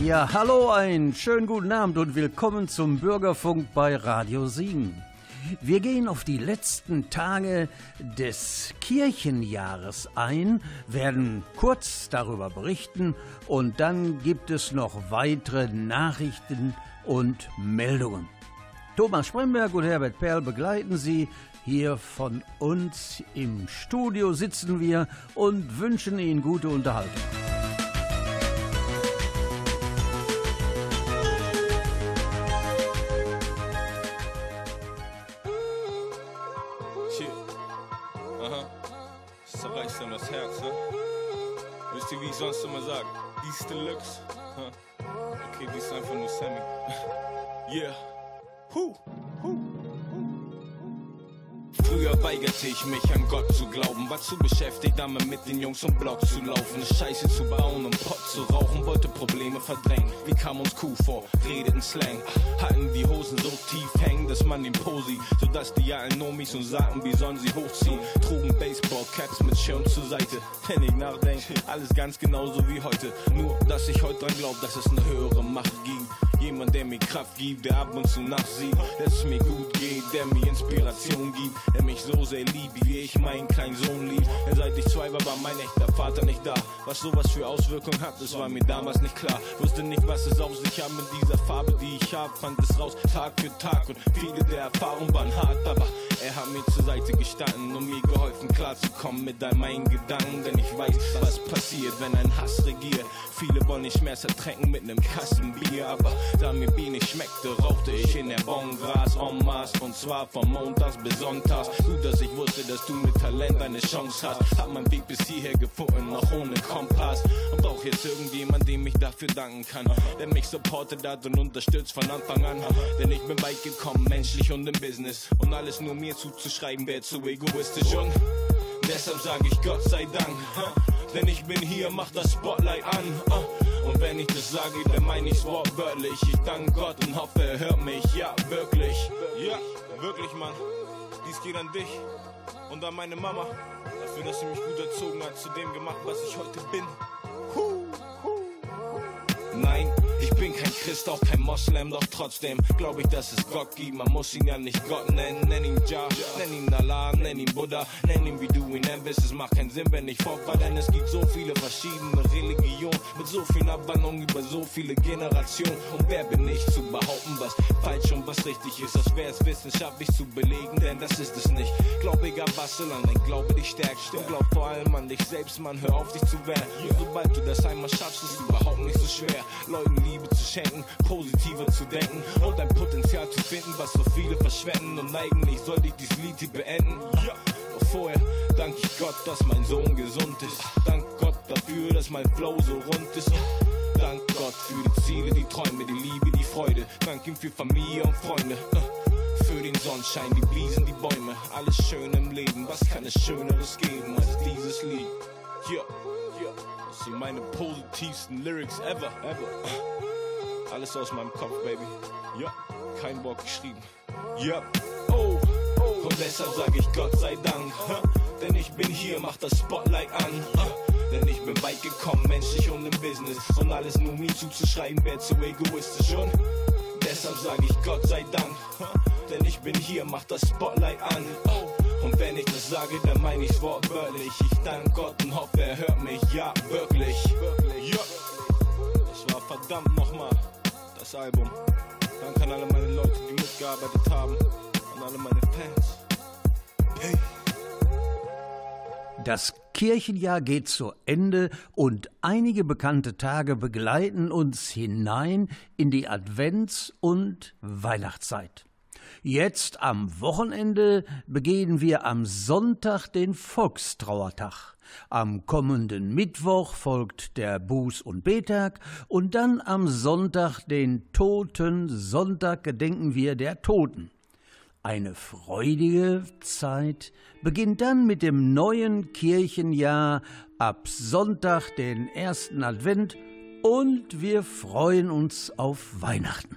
Ja, hallo, einen schönen guten Abend und willkommen zum Bürgerfunk bei Radio Siegen. Wir gehen auf die letzten Tage des Kirchenjahres ein, werden kurz darüber berichten und dann gibt es noch weitere Nachrichten und Meldungen. Thomas Spremberg und Herbert Perl begleiten Sie. Hier von uns im Studio sitzen wir und wünschen Ihnen gute Unterhaltung. Sonst immer sagen. Dies Deluxe. Okay, dies ist einfach nur Sammy. yeah. Huh. Huh. Früher weigerte ich mich an Gott zu glauben, war zu beschäftigt, damit mit den Jungs um Block zu laufen, Scheiße zu bauen und Pott zu rauchen, wollte Probleme verdrängen. Wie kam uns cool vor, redeten Slang, hatten die Hosen so tief hängen, dass man den Posi, sodass die alten Nomis und sagten, wie sollen sie hochziehen, trugen Baseballcaps mit Schirm zur Seite. Wenn ich nachdenke, alles ganz genauso wie heute, nur dass ich heute dran glaub, dass es eine höhere Macht gibt. Jemand, der mir Kraft gibt, der ab und zu nachsieht, dass es mir gut geht, der mir Inspiration gibt, der mich so sehr liebt, wie ich meinen kleinen Sohn lieb. Denn seit ich zwei war, war mein echter Vater nicht da. Was sowas für Auswirkungen hat, das war mir damals nicht klar. Wusste nicht, was es auf sich hat mit dieser Farbe, die ich hab. Fand es raus Tag für Tag und viele der Erfahrungen waren hart, aber er hat mir zur Seite gestanden und mir geholfen, klarzukommen mit all meinen Gedanken. Denn ich weiß, was passiert, wenn ein Hass regiert. Viele wollen nicht mehr ertränken mit nem Kasten Bier, aber da mir Bier nicht schmeckte, rauchte ich in der Bon Gras en masse und zwar von Montags bis Sonntags. Gut, dass ich wusste, dass du mit Talent eine Chance hast. Hab meinen Weg bis hierher gefunden, noch ohne Kompass. Und brauch jetzt irgendjemand, dem ich dafür danken kann. Der mich supportet hat und unterstützt von Anfang an. Denn ich bin weit gekommen, menschlich und im Business. Und alles nur mir zuzuschreiben, wäre zu egoistisch. Und deshalb sag ich Gott sei Dank. Denn ich bin hier, mach das Spotlight an. Und wenn ich das sage, dann meine ich's wortwörtlich. Ich danke Gott und hoffe, er hört mich. Ja, wirklich. Ja, wirklich, Mann. Dies geht an dich und an meine Mama. Dafür, dass sie mich gut erzogen hat, zu dem gemacht, was ich heute bin. Nein, Christ, auch kein Moslem, doch trotzdem glaube ich, dass es Gott gibt. Man muss ihn ja nicht Gott nennen, nenn ihn Jah, nenn ihn Allah, nenn ihn Buddha, nenn ihn wie du ihn nennen willst. Es macht keinen Sinn, wenn ich fort denn es gibt so viele verschiedene Religionen mit so vielen Abwandlungen über so viele Generationen. Und wer bin ich zu behaupten, was falsch und was richtig ist? Das wäre es wissenschaftlich zu belegen, denn das ist es nicht. Glaub egal was, solange dein Glaube dich stärkt. Und glaub vor allem an dich selbst, man, hör auf dich zu wehren. Sobald du das einmal schaffst, ist es überhaupt nicht so schwer. Leuten Liebe zu schenken, positiver zu denken und ein Potenzial zu finden, was so viele verschwenden. Und sollte ich dieses Lied hier beenden. Ja. Doch vorher danke ich Gott, dass mein Sohn gesund ist. Dank Gott dafür, dass mein Flow so rund ist. Dank Gott für die Ziele, die Träume, die Liebe, die Freude. Dank ihm für Familie und Freunde. Für den Sonnenschein, die Bliesen, die Bäume. Alles schön im Leben, was kann es Schöneres geben als dieses Lied? Ja, ja. Das sind meine positivsten Lyrics ever, ever. Alles aus meinem Kopf, Baby. Ja, kein Wort geschrieben. Ja, oh, oh. Und deshalb sag ich Gott sei Dank. Denn ich bin hier, mach das Spotlight an. Denn ich bin weit gekommen, menschlich und im Business. Und alles nur mir zuzuschreiben, wäre zu egoistisch. Und deshalb sag ich Gott sei Dank. Denn ich bin hier, mach das Spotlight an. Und wenn ich das sage, dann meine ich's wortwörtlich. Ich danke Gott und hoffe, er hört mich. Ja, wirklich. Ja. Das war verdammt nochmal das Album. Danke an alle meine Leute, die mitgearbeitet haben. An alle meine Fans. Hey. Das Kirchenjahr geht zu Ende und einige bekannte Tage begleiten uns hinein in die Advents- und Weihnachtszeit. Jetzt am Wochenende begehen wir am Sonntag den Volkstrauertag. Am kommenden Mittwoch folgt der Buß- und Betag und dann am Sonntag, den Toten Sonntag, gedenken wir der Toten. Eine freudige Zeit beginnt dann mit dem neuen Kirchenjahr ab Sonntag, den ersten Advent, und wir freuen uns auf Weihnachten.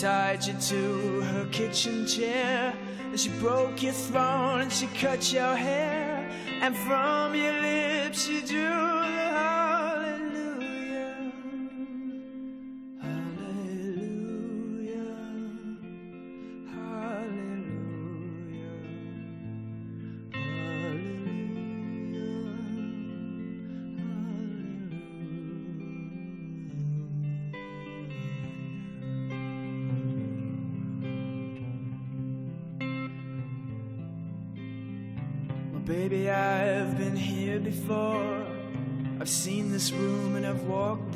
tied you to her kitchen chair, and she broke your throne, and she cut your hair, and from your lips she drew Baby,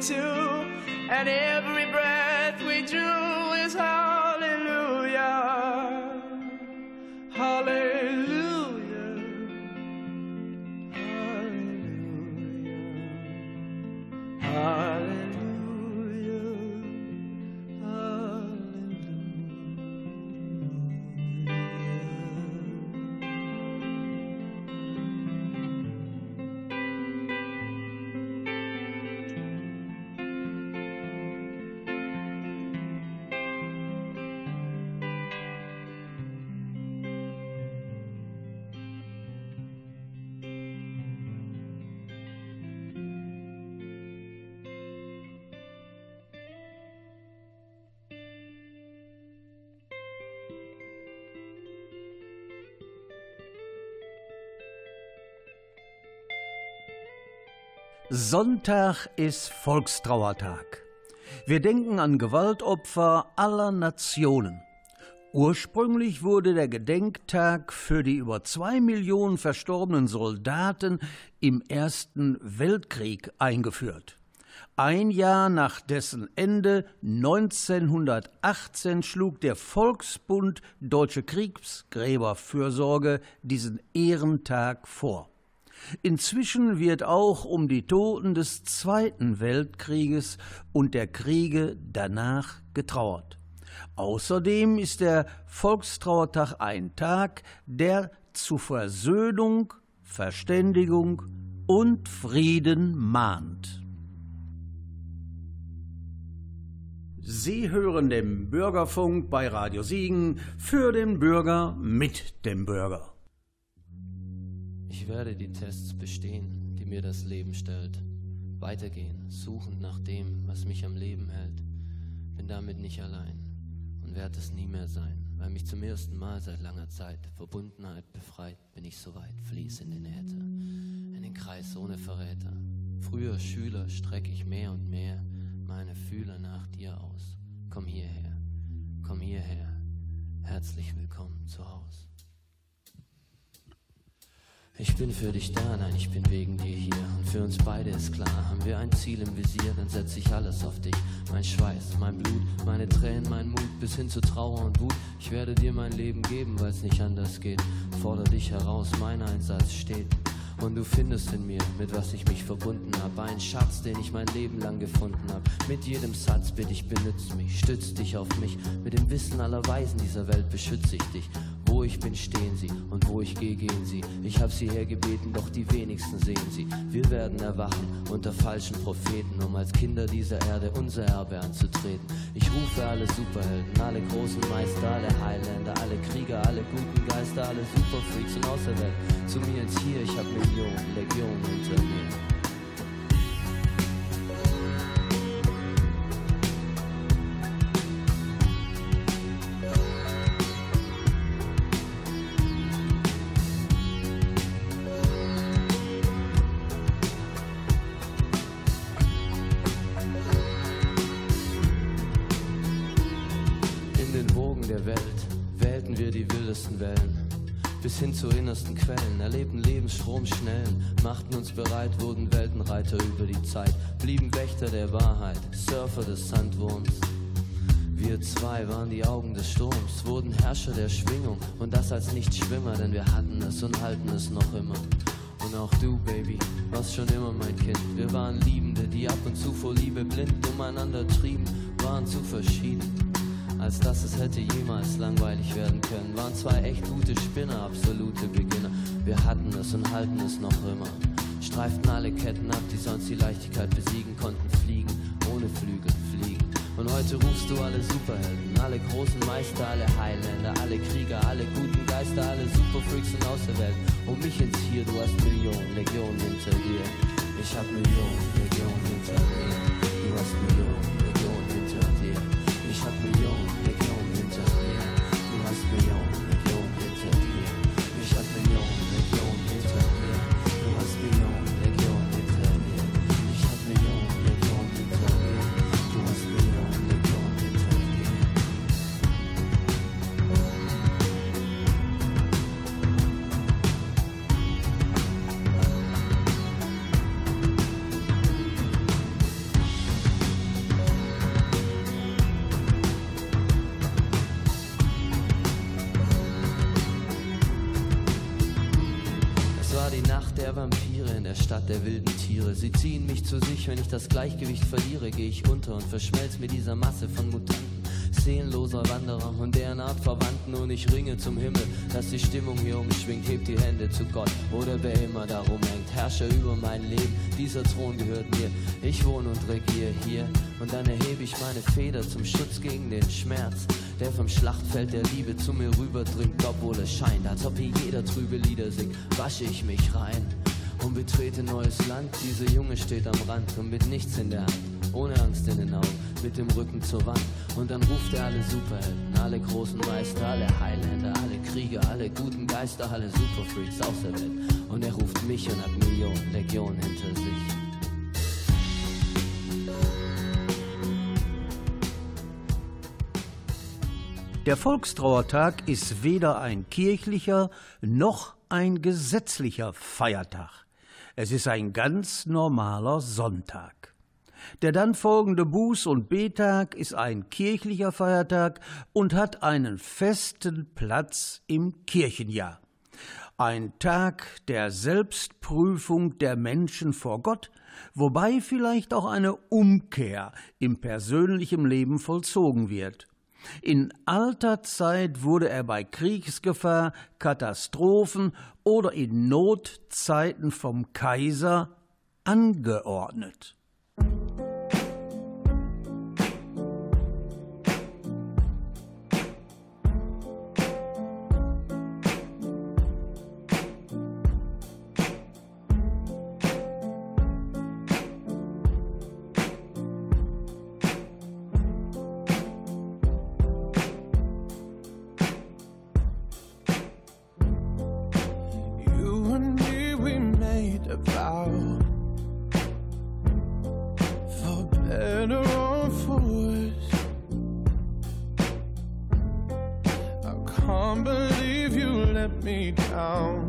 Too, and every breath we drew Sonntag ist Volkstrauertag. Wir denken an Gewaltopfer aller Nationen. Ursprünglich wurde der Gedenktag für die über zwei Millionen verstorbenen Soldaten im Ersten Weltkrieg eingeführt. Ein Jahr nach dessen Ende 1918 schlug der Volksbund Deutsche Kriegsgräberfürsorge diesen Ehrentag vor. Inzwischen wird auch um die Toten des Zweiten Weltkrieges und der Kriege danach getrauert. Außerdem ist der Volkstrauertag ein Tag, der zu Versöhnung, Verständigung und Frieden mahnt. Sie hören den Bürgerfunk bei Radio Siegen für den Bürger mit dem Bürger. Ich werde die Tests bestehen, die mir das Leben stellt. Weitergehen, suchend nach dem, was mich am Leben hält. Bin damit nicht allein und werde es nie mehr sein. weil mich zum ersten Mal seit langer Zeit Verbundenheit befreit, bin ich soweit, fließ in den Äther, in den Kreis ohne Verräter. Früher Schüler streck ich mehr und mehr meine Fühler nach dir aus. Komm hierher, komm hierher, herzlich willkommen zu Hause. Ich bin für dich da, nein, ich bin wegen dir hier. Und für uns beide ist klar, haben wir ein Ziel im Visier, dann setz ich alles auf dich. Mein Schweiß, mein Blut, meine Tränen, mein Mut, bis hin zu Trauer und Wut. Ich werde dir mein Leben geben, weil es nicht anders geht. Forder dich heraus, mein Einsatz steht. Und du findest in mir, mit was ich mich verbunden habe, einen Schatz, den ich mein Leben lang gefunden habe. Mit jedem Satz bitte ich, benütze mich, stütz dich auf mich. Mit dem Wissen aller Weisen dieser Welt beschütze ich dich. Wo ich bin, stehen sie und wo ich gehe, gehen sie. Ich hab sie hergebeten, doch die wenigsten sehen sie. Wir werden erwachen unter falschen Propheten, um als Kinder dieser Erde unser Erbe anzutreten. Ich rufe alle Superhelden, alle großen Meister, alle Highlander, alle Krieger, alle guten Geister, alle Superfreaks und Außerwelt. Zu mir ins Hier, ich hab Millionen, Legionen hinter mir. Hin zu innersten Quellen, erlebten Lebensstrom schnellen, machten uns bereit, wurden Weltenreiter über die Zeit, blieben Wächter der Wahrheit, Surfer des Sandwurms. Wir zwei waren die Augen des Sturms, wurden Herrscher der Schwingung und das als Nichtschwimmer, denn wir hatten es und halten es noch immer. Und auch du, Baby, warst schon immer mein Kind. Wir waren Liebende, die ab und zu vor Liebe blind umeinander trieben, waren zu verschieden als dass es hätte jemals langweilig werden können. Waren zwei echt gute Spinner, absolute Beginner. Wir hatten es und halten es noch immer. Streiften alle Ketten ab, die sonst die Leichtigkeit besiegen konnten, fliegen, ohne Flügel fliegen. Und heute rufst du alle Superhelden, alle großen Meister, alle Highlander, alle Krieger, alle guten Geister, alle Superfreaks und Außerwelt. Um mich ins Hier, du hast Millionen, Legionen hinter dir. Ich hab Millionen, Legionen hinter mir. Der wilden Tiere. Sie ziehen mich zu sich, wenn ich das Gleichgewicht verliere, gehe ich unter und verschmelz mit dieser Masse von Mutanten. Seelenloser Wanderer und deren Art Verwandten und ich ringe zum Himmel, dass die Stimmung hier umschwingt, hebt die Hände zu Gott. Oder wer immer darum hängt, Herrscher über mein Leben, dieser Thron gehört mir, ich wohne und regiere hier. Und dann erhebe ich meine Feder zum Schutz gegen den Schmerz, der vom Schlachtfeld der Liebe zu mir rüberdringt, obwohl es scheint, als ob hier jeder trübe Lieder singt, wasche ich mich rein und betrete neues Land. Dieser Junge steht am Rand und mit nichts in der Hand, ohne Angst in den Augen, mit dem Rücken zur Wand. Und dann ruft er alle Superhelden, alle großen Meister, alle Highlander, alle Krieger, alle guten Geister, alle Superfreaks aus der Welt. Und er ruft mich und hat Millionen, Legionen hinter sich. Der Volkstrauertag ist weder ein kirchlicher noch ein gesetzlicher Feiertag. Es ist ein ganz normaler Sonntag. Der dann folgende Buß- und Betag ist ein kirchlicher Feiertag und hat einen festen Platz im Kirchenjahr. Ein Tag der Selbstprüfung der Menschen vor Gott, wobei vielleicht auch eine Umkehr im persönlichen Leben vollzogen wird. In alter Zeit wurde er bei Kriegsgefahr, Katastrophen oder in Notzeiten vom Kaiser angeordnet. town.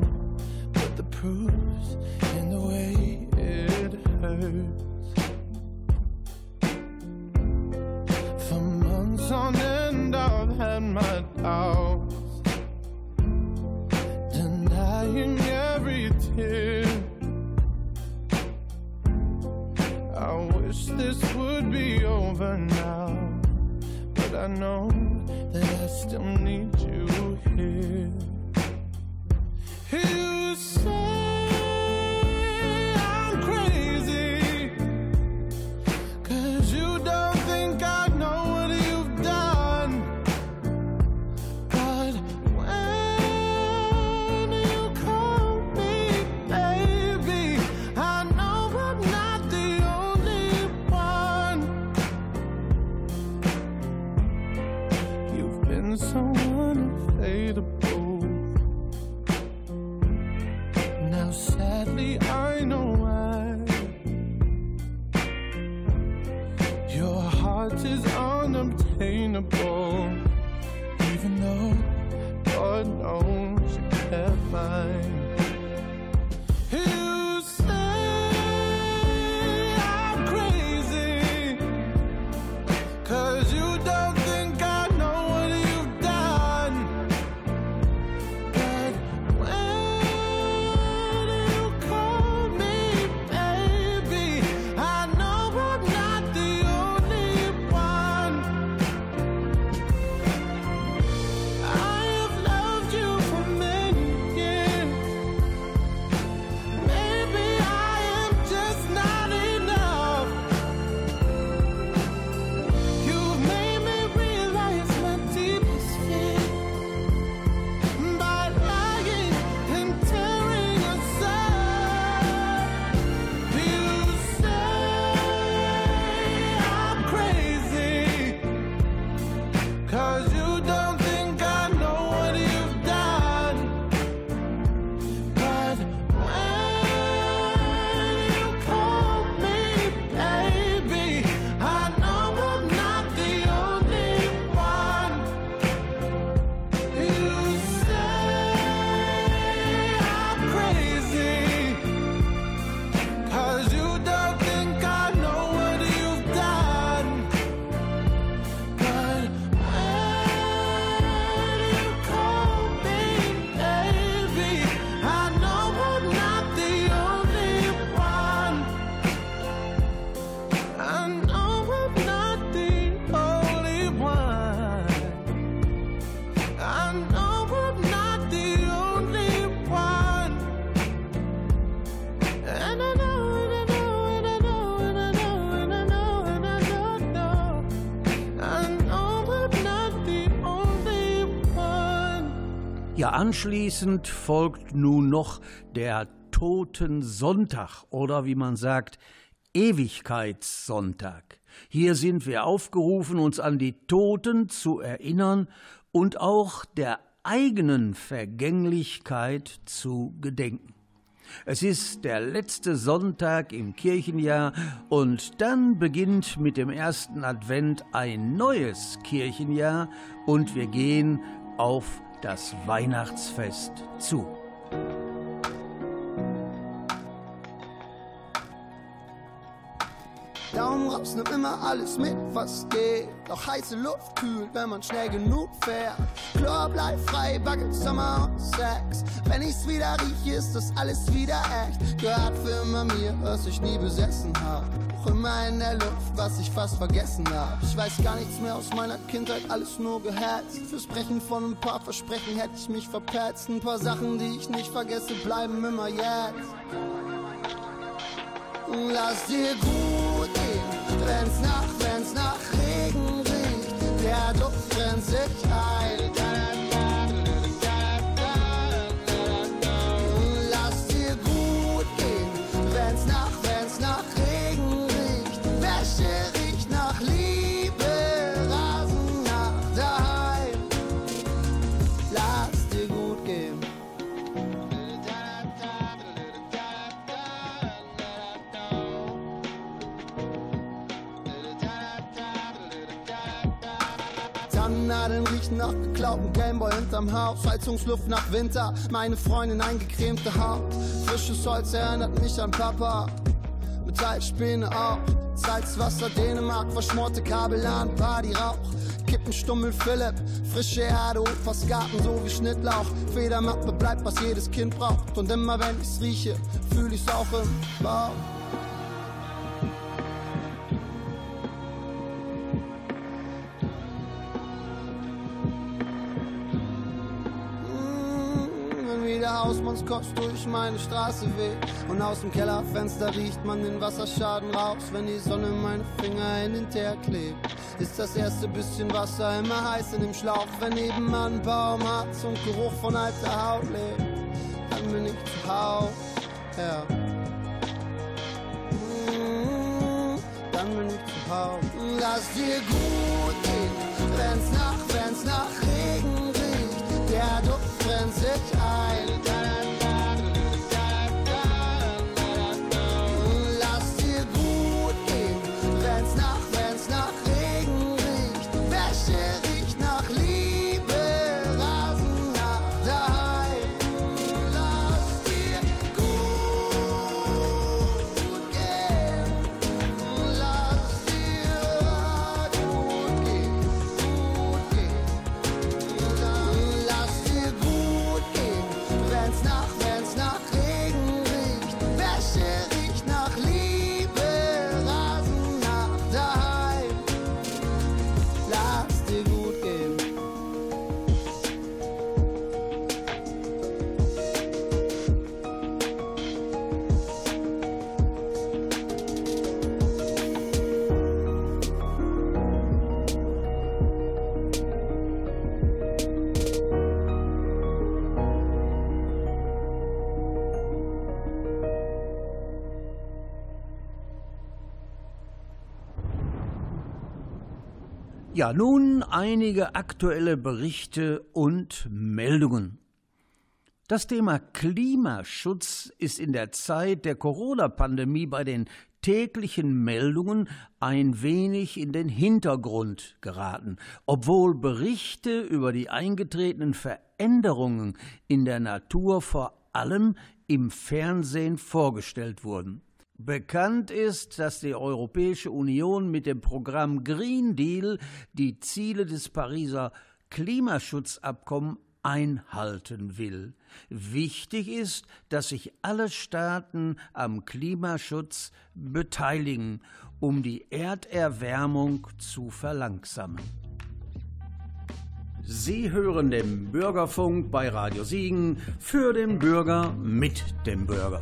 Ja, anschließend folgt nun noch der Totensonntag oder wie man sagt, Ewigkeitssonntag. Hier sind wir aufgerufen, uns an die Toten zu erinnern und auch der eigenen Vergänglichkeit zu gedenken. Es ist der letzte Sonntag im Kirchenjahr und dann beginnt mit dem ersten Advent ein neues Kirchenjahr und wir gehen auf das Weihnachtsfest zu. Daumen raus, nimm immer alles mit, was geht. Doch heiße Luft kühlt, wenn man schnell genug fährt. Chlor bleibt frei, Bucket, Sommer und Sex. Wenn ich's wieder rieche, ist das alles wieder echt. Gehört für immer mir, was ich nie besessen hab. Auch immer in der Luft, was ich fast vergessen hab. Ich weiß gar nichts mehr aus meiner Kindheit, alles nur geherzt. Fürs Brechen von ein paar Versprechen hätte ich mich verpetzt. Ein paar Sachen, die ich nicht vergesse, bleiben immer jetzt. Lass dir gut wenn's nach, wenn's nach Regen riecht. Der Duft brennt sich ein. Geklauten Gameboy hinterm Haus. Heizungsluft nach Winter, meine Freundin eingecremte Haut. Frisches Holz erinnert mich an Papa. Metallspäne auch. Salzwasser, Dänemark, verschmorte Kabel an, Partyrauch. Kippenstummel Philipp, frische Erde, Opas Garten, so wie Schnittlauch. Federmappe bleibt, was jedes Kind braucht. Und immer wenn ich's rieche, fühl ich's auch im Bauch. Hausmannskost durch meine Straße weht. Und aus dem Kellerfenster riecht man den Wasserschaden raus, wenn die Sonne meine Finger hin und her klebt. Ist das erste bisschen Wasser immer heiß in dem Schlauch, wenn nebenan ein Baum Harz und Geruch von alter Haut lebt. Dann bin ich zu Hause, ja. Mm, dann bin ich zu Hause. Lass dir gut gehen, wenn's nach, wenn's nach Regen riecht. Der Duft brennt sich ein. Ja, nun einige aktuelle Berichte und Meldungen. Das Thema Klimaschutz ist in der Zeit der Corona-Pandemie bei den täglichen Meldungen ein wenig in den Hintergrund geraten, obwohl Berichte über die eingetretenen Veränderungen in der Natur vor allem im Fernsehen vorgestellt wurden. Bekannt ist, dass die Europäische Union mit dem Programm Green Deal die Ziele des Pariser Klimaschutzabkommens einhalten will. Wichtig ist, dass sich alle Staaten am Klimaschutz beteiligen, um die Erderwärmung zu verlangsamen. Sie hören den Bürgerfunk bei Radio Siegen für den Bürger mit dem Bürger.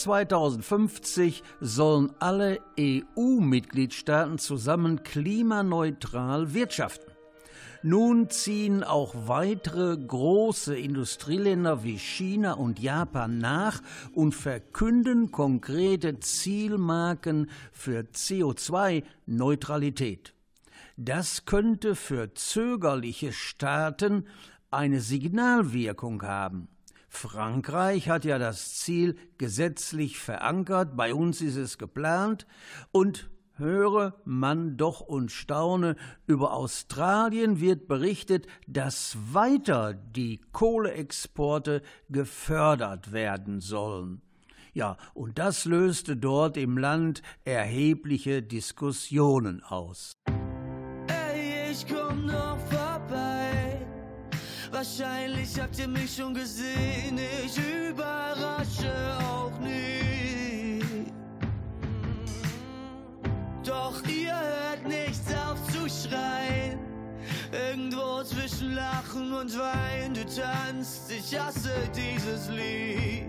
Bis 2050 sollen alle EU-Mitgliedstaaten zusammen klimaneutral wirtschaften. Nun ziehen auch weitere große Industrieländer wie China und Japan nach und verkünden konkrete Zielmarken für CO2-Neutralität. Das könnte für zögerliche Staaten eine Signalwirkung haben. Frankreich hat ja das Ziel gesetzlich verankert, bei uns ist es geplant und höre man doch und staune, über Australien wird berichtet, dass weiter die Kohleexporte gefördert werden sollen. Ja, und das löste dort im Land erhebliche Diskussionen aus. Ey, ich komm noch vorbei. Wahrscheinlich habt ihr mich schon gesehen. Ich überrasche auch nicht. Doch ihr hört nichts auf zu schreien. Irgendwo zwischen Lachen und Wein, du tanzt. Ich hasse dieses Lied.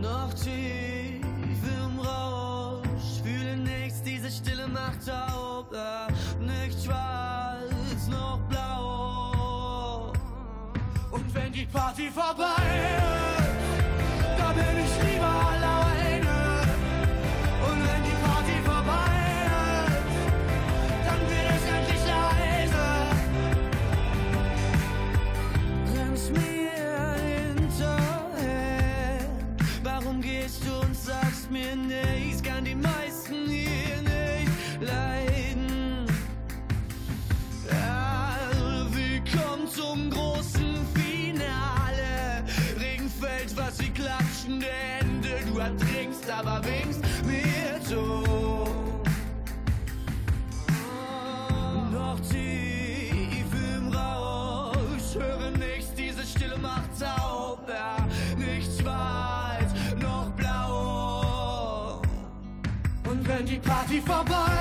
Noch tief im Rausch, fühle nichts, diese Stille macht taub. Die Party Party vorbei ist,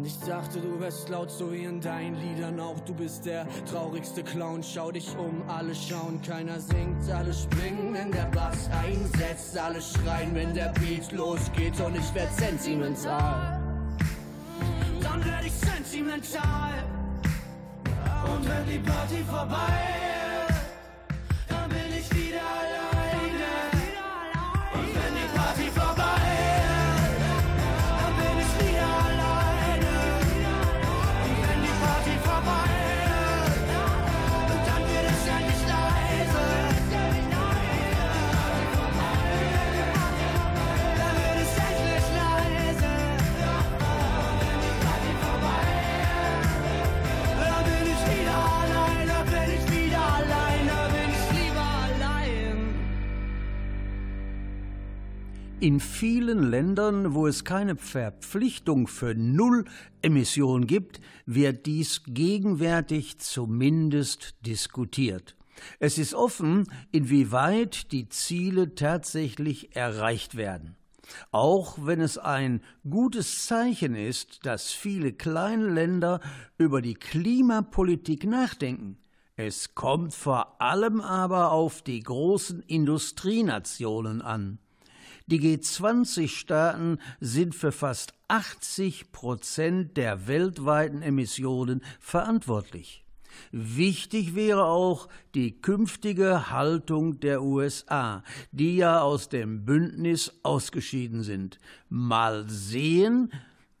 Und ich dachte, du wärst laut so wie in deinen Liedern auch. Du bist der traurigste Clown. Schau dich um, alle schauen, keiner singt. Alle springen, wenn der Bass einsetzt. Alle schreien, wenn der Beat losgeht. Und ich werd sentimental. Dann werd ich sentimental. Und wenn die Party vorbei In vielen Ländern, wo es keine Verpflichtung für Null-Emission gibt, wird dies gegenwärtig zumindest diskutiert. Es ist offen, inwieweit die Ziele tatsächlich erreicht werden. Auch wenn es ein gutes Zeichen ist, dass viele kleine Länder über die Klimapolitik nachdenken. Es kommt vor allem aber auf die großen Industrienationen an. Die G20-Staaten sind für fast 80 Prozent der weltweiten Emissionen verantwortlich. Wichtig wäre auch die künftige Haltung der USA, die ja aus dem Bündnis ausgeschieden sind. Mal sehen,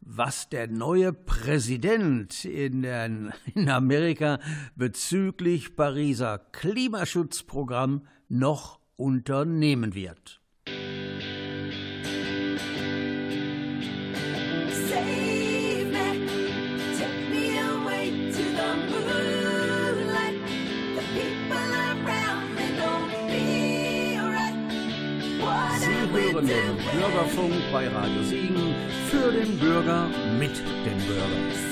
was der neue Präsident in, den, in Amerika bezüglich Pariser Klimaschutzprogramm noch unternehmen wird. Hören den? Bürgerfunk bei Radio Siegen für den Bürger mit dem Bürger.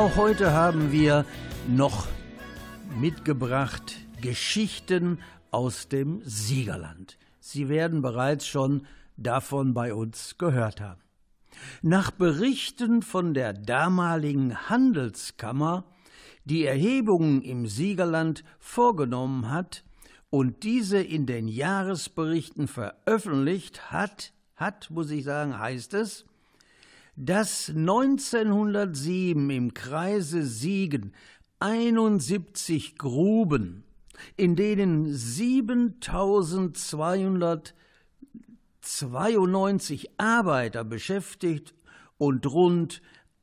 Auch heute haben wir noch mitgebracht Geschichten aus dem Siegerland. Sie werden bereits schon davon bei uns gehört haben. Nach Berichten von der damaligen Handelskammer, die Erhebungen im Siegerland vorgenommen hat und diese in den Jahresberichten veröffentlicht hat, hat, muss ich sagen, heißt es, dass 1907 im Kreise Siegen 71 Gruben, in denen 7292 Arbeiter beschäftigt und rund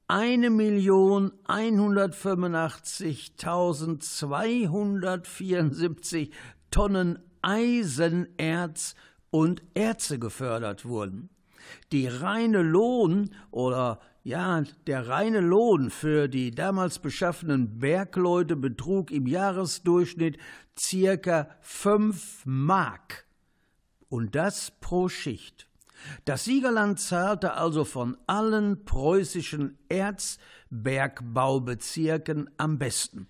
1.185.274 Tonnen Eisenerz und Erze gefördert wurden. Die reine Lohn oder ja, der reine Lohn für die damals beschaffenen Bergleute betrug im Jahresdurchschnitt circa 5 Mark. Und das pro Schicht. Das Siegerland zahlte also von allen preußischen Erzbergbaubezirken am besten.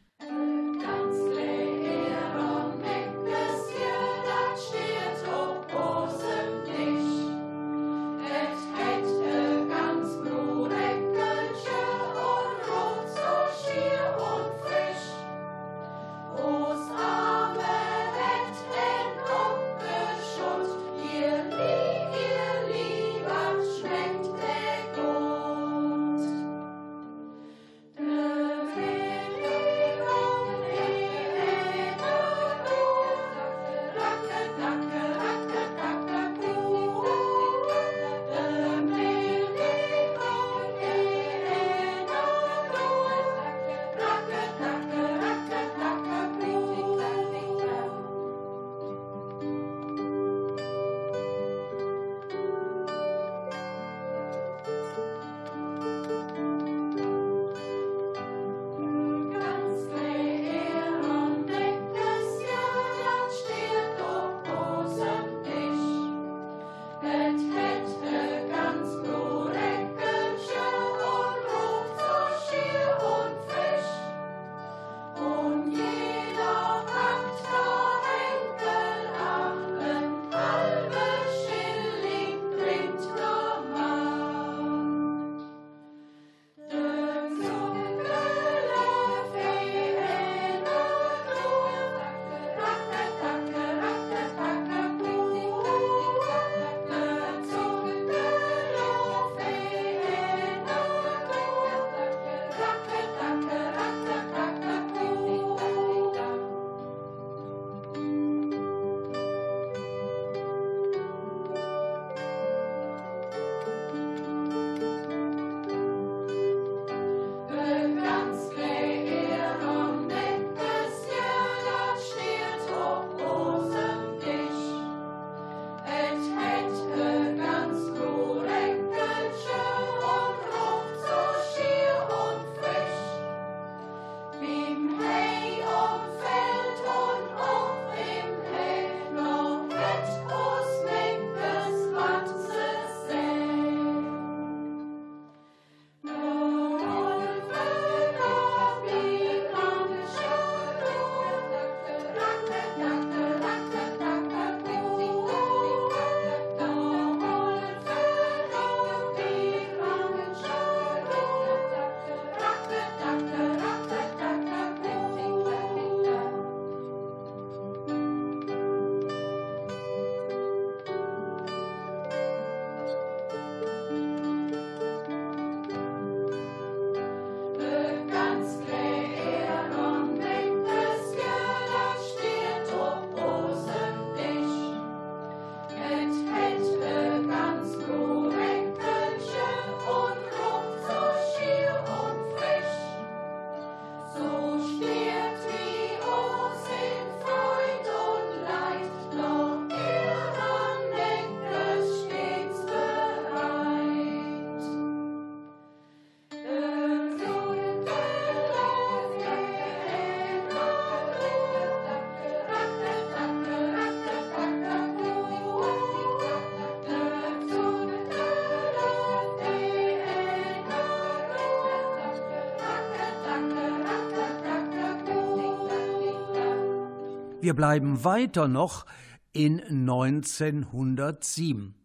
Wir bleiben weiter noch in 1907.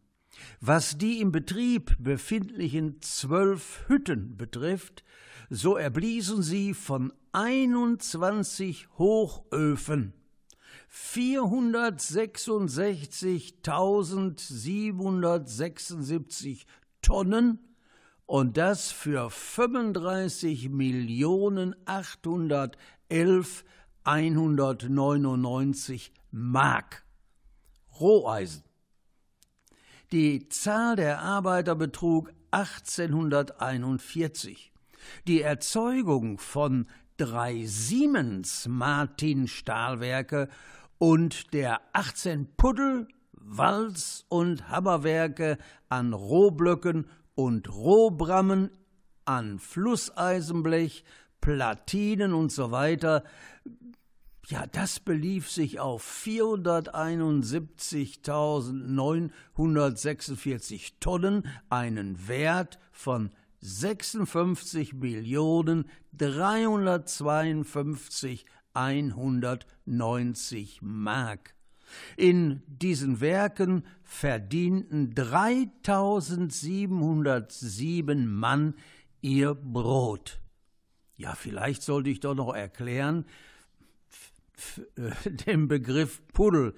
Was die im Betrieb befindlichen zwölf Hütten betrifft, so erbliesen sie von 21 Hochöfen 466.776 Tonnen und das für 35 Millionen 811 199 Mark. Roheisen. Die Zahl der Arbeiter betrug 1841. Die Erzeugung von drei Siemens Martin Stahlwerke und der 18 Puddel, Walz und Hammerwerke an Rohblöcken und Rohbrammen, an Flusseisenblech, Platinen und so weiter ja, das belief sich auf 471.946 Tonnen, einen Wert von 56 Millionen 352 190 Mark. In diesen Werken verdienten 3707 Mann ihr Brot. Ja, vielleicht sollte ich doch noch erklären, dem Begriff Puddel.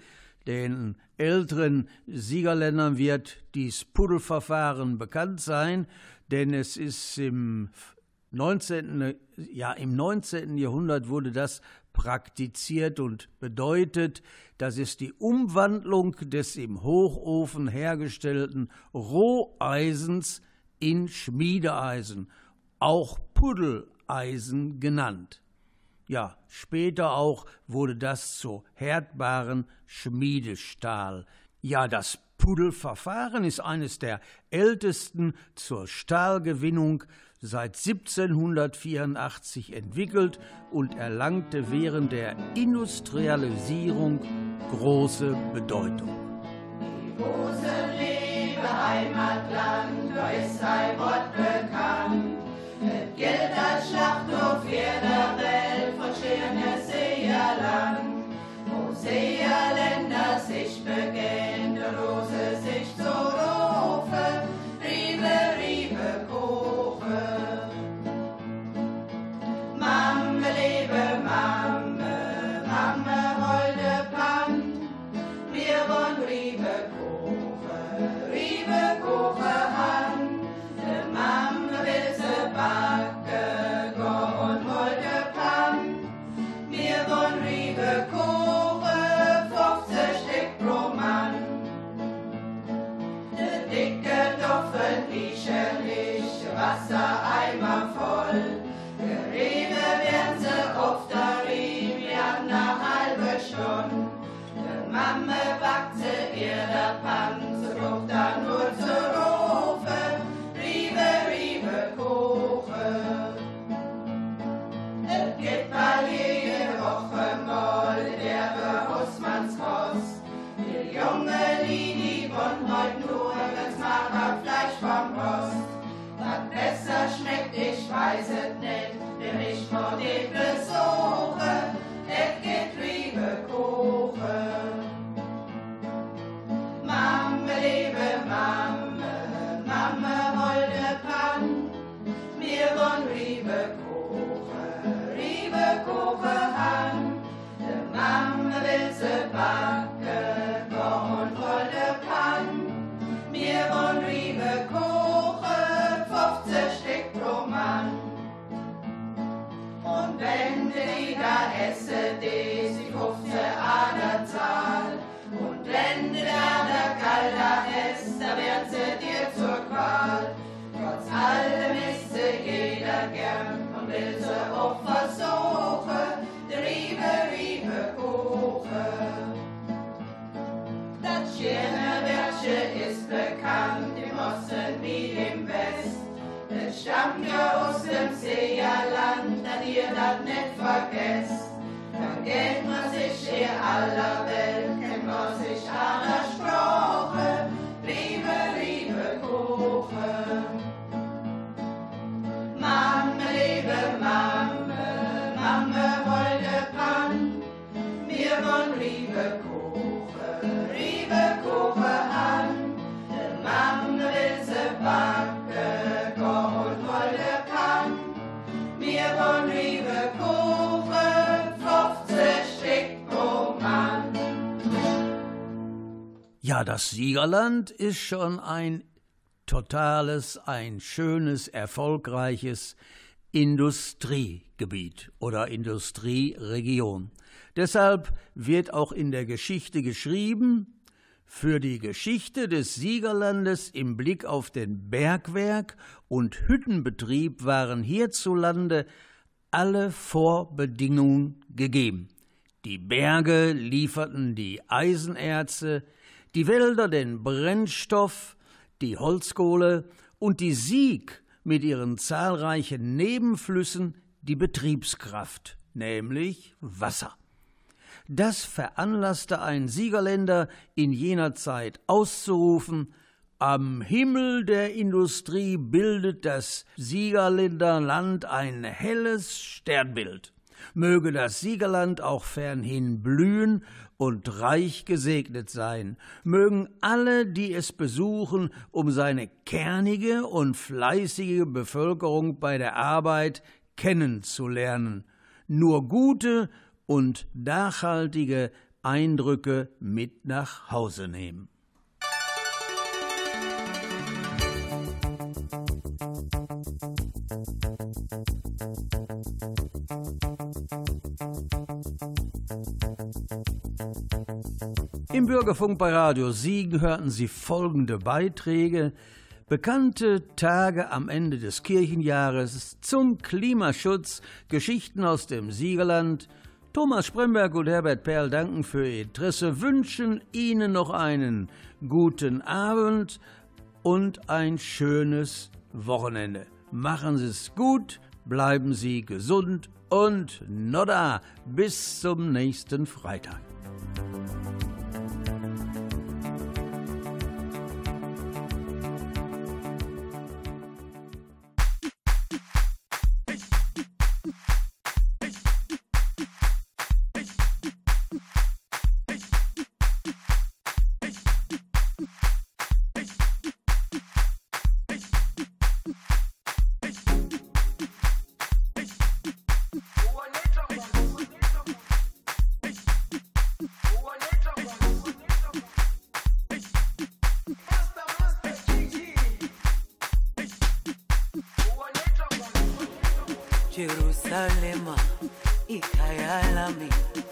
Den älteren Siegerländern wird dies Puddelverfahren bekannt sein, denn es ist im 19. Ja, im 19. Jahrhundert wurde das praktiziert und bedeutet, das ist die Umwandlung des im Hochofen hergestellten Roheisens in Schmiedeeisen, auch Puddeleisen genannt. Ja, später auch wurde das zu herdbaren Schmiedestahl. Ja, das Puddelverfahren ist eines der ältesten zur Stahlgewinnung seit 1784 entwickelt und erlangte während der Industrialisierung große Bedeutung. Die große liebe Heimatland, Wort bekannt. Es gilt als Schlachthof jeder Welt von schönes Seerland, wo Seerländer sich begehen, der stammt ja aus dem Seerland, dass ihr das nicht vergesst. Dann geht man sich hier aller Welt, Ja, das Siegerland ist schon ein totales, ein schönes, erfolgreiches Industriegebiet oder Industrieregion. Deshalb wird auch in der Geschichte geschrieben, für die Geschichte des Siegerlandes im Blick auf den Bergwerk und Hüttenbetrieb waren hierzulande alle Vorbedingungen gegeben. Die Berge lieferten die Eisenerze, die Wälder den Brennstoff, die Holzkohle und die Sieg mit ihren zahlreichen Nebenflüssen die Betriebskraft, nämlich Wasser. Das veranlasste ein Siegerländer in jener Zeit auszurufen, am Himmel der Industrie bildet das Siegerländer Land ein helles Sternbild. Möge das Siegerland auch fernhin blühen und reich gesegnet sein. Mögen alle, die es besuchen, um seine kernige und fleißige Bevölkerung bei der Arbeit kennenzulernen, nur gute und nachhaltige Eindrücke mit nach Hause nehmen. Im Bürgerfunk bei Radio Siegen hörten Sie folgende Beiträge. Bekannte Tage am Ende des Kirchenjahres zum Klimaschutz, Geschichten aus dem Siegerland. Thomas Spremberg und Herbert Perl danken für Ihr Interesse, wünschen Ihnen noch einen guten Abend und ein schönes Wochenende. Machen Sie es gut, bleiben Sie gesund und nodda bis zum nächsten Freitag. y caerá la.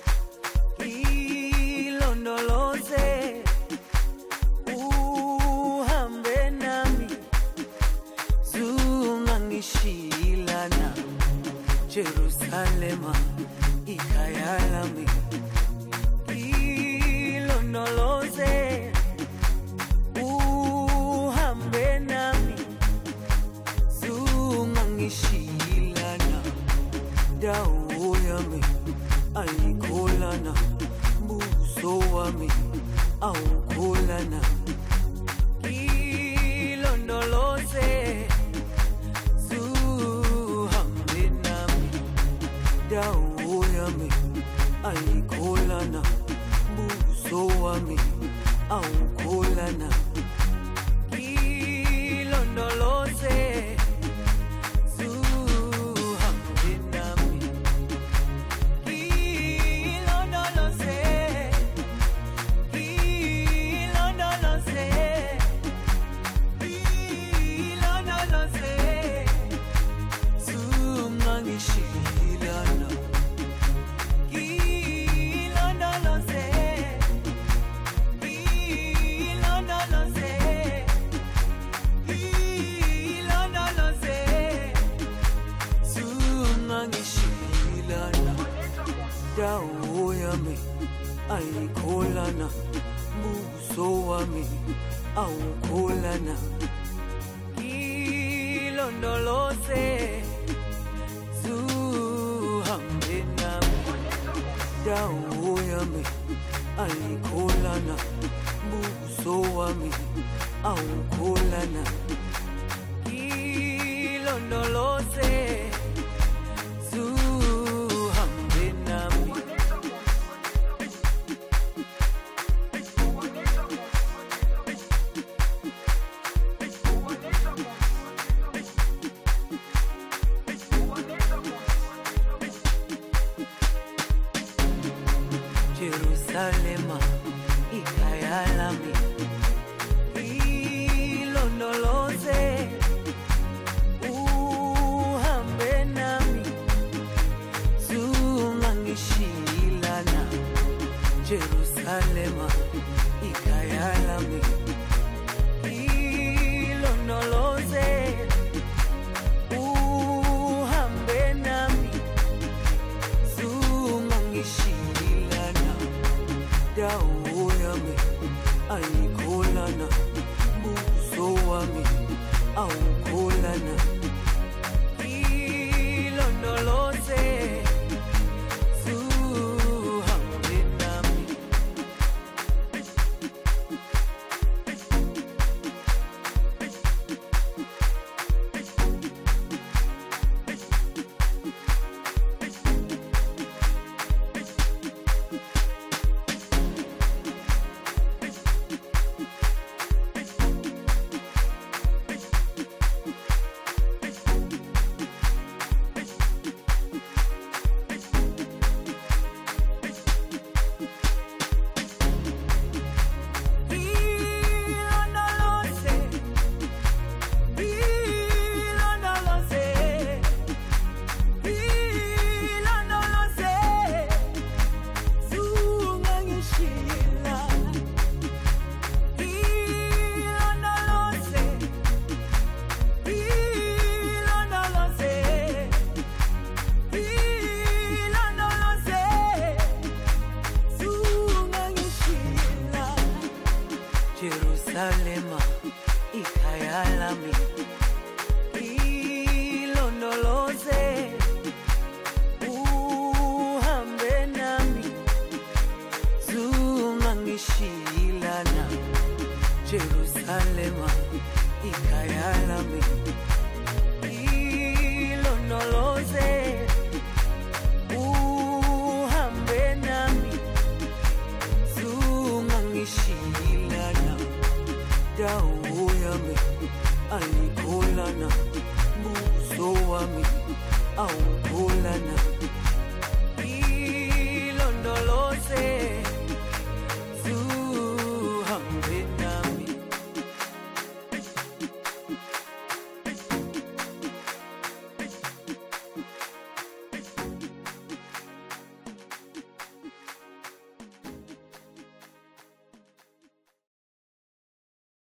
Ayikholana buso wami awukholana